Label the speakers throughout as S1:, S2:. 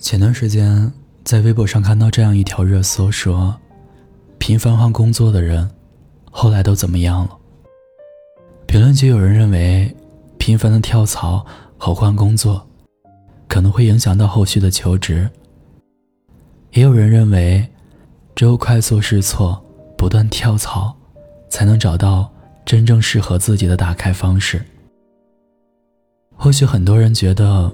S1: 前段时间在微博上看到这样一条热搜，说频繁换工作的人后来都怎么样了？评论区有人认为，频繁的跳槽和换工作可能会影响到后续的求职；也有人认为，只有快速试错、不断跳槽，才能找到真正适合自己的打开方式。或许很多人觉得，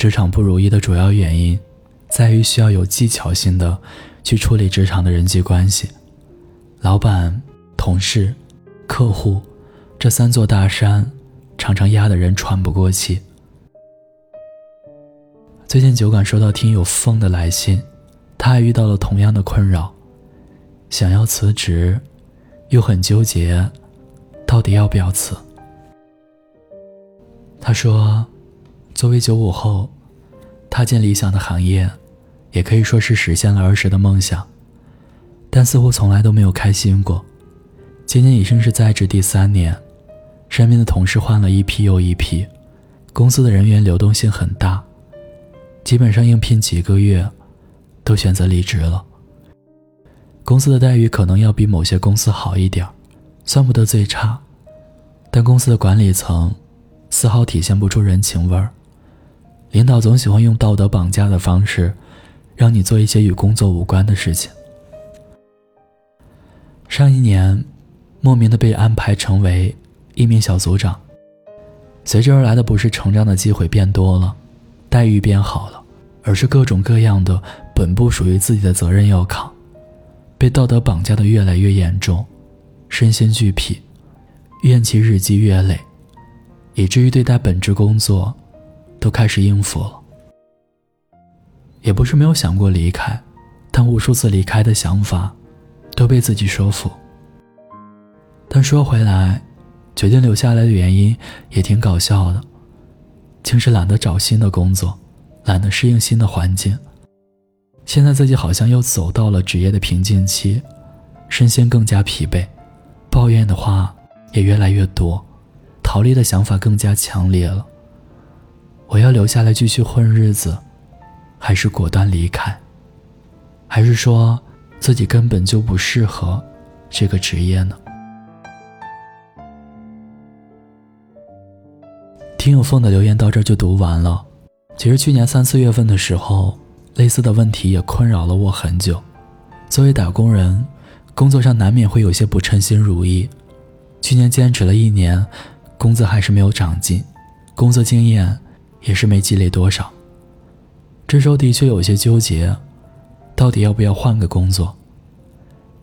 S1: 职场不如意的主要原因，在于需要有技巧性的去处理职场的人际关系，老板、同事、客户这三座大山，常常压得人喘不过气。最近酒馆收到听友风的来信，他也遇到了同样的困扰，想要辞职，又很纠结，到底要不要辞。他说：“作为九五后，踏进理想的行业，也可以说是实现了儿时的梦想。但似乎从来都没有开心过。今年已经是在职第三年，身边的同事换了一批又一批，公司的人员流动性很大，基本上应聘几个月，都选择离职了。公司的待遇可能要比某些公司好一点，算不得最差，但公司的管理层……”丝毫体现不出人情味儿，领导总喜欢用道德绑架的方式，让你做一些与工作无关的事情。上一年，莫名的被安排成为一名小组长，随之而来的不是成长的机会变多了，待遇变好了，而是各种各样的本不属于自己的责任要扛，被道德绑架的越来越严重，身心俱疲，怨气日积月累。以至于对待本职工作，都开始应付了。也不是没有想过离开，但无数次离开的想法，都被自己说服。但说回来，决定留下来的原因也挺搞笑的，竟是懒得找新的工作，懒得适应新的环境。现在自己好像又走到了职业的瓶颈期，身心更加疲惫，抱怨的话也越来越多。逃离的想法更加强烈了。我要留下来继续混日子，还是果断离开？还是说自己根本就不适合这个职业呢？听友凤的留言到这就读完了。其实去年三四月份的时候，类似的问题也困扰了我很久。作为打工人，工作上难免会有些不称心如意。去年坚持了一年。工资还是没有长进，工作经验也是没积累多少。这时候的确有些纠结，到底要不要换个工作？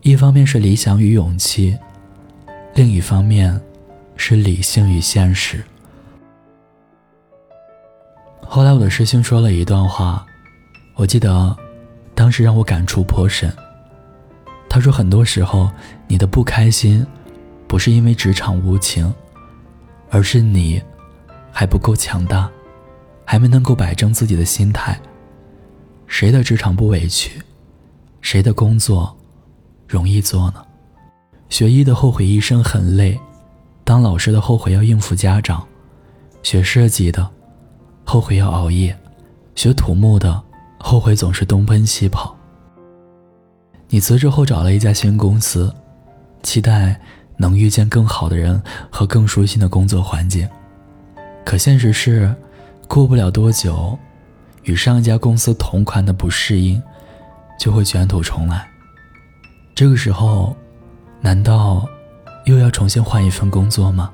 S1: 一方面是理想与勇气，另一方面是理性与现实。后来我的师兄说了一段话，我记得当时让我感触颇深。他说：“很多时候，你的不开心，不是因为职场无情。”而是你还不够强大，还没能够摆正自己的心态。谁的职场不委屈？谁的工作容易做呢？学医的后悔一生很累，当老师的后悔要应付家长，学设计的后悔要熬夜，学土木的后悔总是东奔西跑。你辞职后找了一家新公司，期待。能遇见更好的人和更熟悉的工作环境，可现实是，过不了多久，与上一家公司同款的不适应，就会卷土重来。这个时候，难道又要重新换一份工作吗？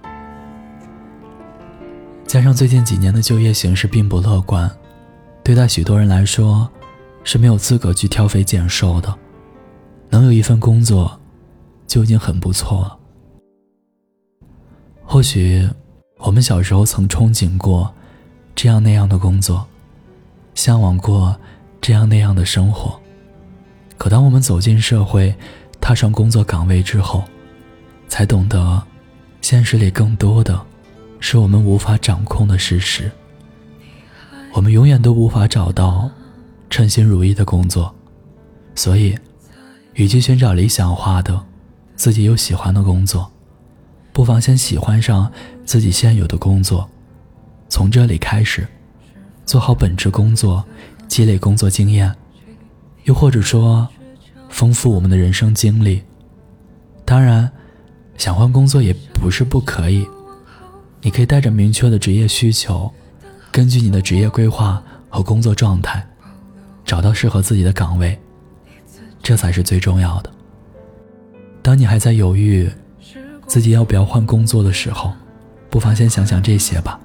S1: 加上最近几年的就业形势并不乐观，对待许多人来说，是没有资格去挑肥拣瘦的。能有一份工作，就已经很不错了。或许，我们小时候曾憧憬过这样那样的工作，向往过这样那样的生活。可当我们走进社会，踏上工作岗位之后，才懂得，现实里更多的是我们无法掌控的事实。我们永远都无法找到称心如意的工作，所以，与其寻找理想化的、自己又喜欢的工作。不妨先喜欢上自己现有的工作，从这里开始，做好本职工作，积累工作经验，又或者说丰富我们的人生经历。当然，想换工作也不是不可以，你可以带着明确的职业需求，根据你的职业规划和工作状态，找到适合自己的岗位，这才是最重要的。当你还在犹豫自己要不要换工作的时候，不妨先想想这些吧。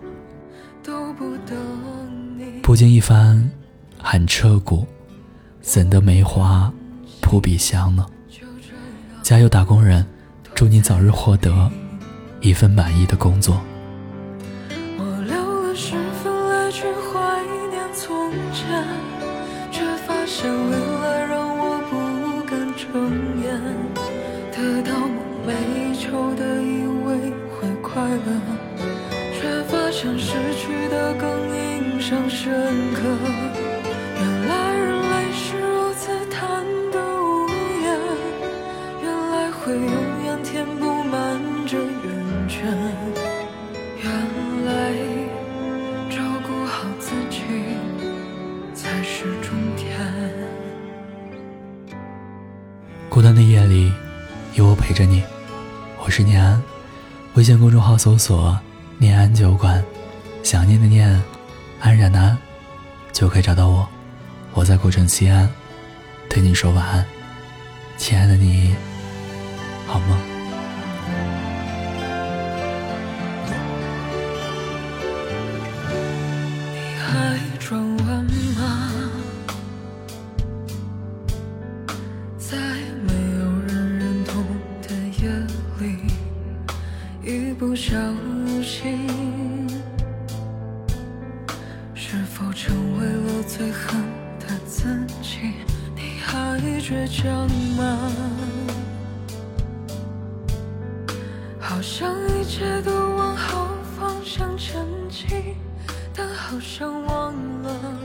S1: 不经一番寒彻骨，怎得梅花扑鼻香呢？加油，打工人！祝你早日获得一份满意的工作。
S2: 我留了十分来去怀念从前，却发现未来让我不敢睁眼。得到梦寐以求的以为会快乐，却发现失去的更印象深刻。原来人类是如此贪得无厌，原来会永远填不满这圆圈。原来照顾好自己才是终点。
S1: 孤单的夜里，有我陪着你。我是念安，微信公众号搜索“念安酒馆”，想念的念，安然的，就可以找到我。我在古城西安，对你说晚安，亲爱的你。好吗？
S2: 你还转弯吗？在没有人认同的夜里，一不小心，否成为了最恨的自己？你还倔强吗？好像一切都往好方向前进，但好像忘了。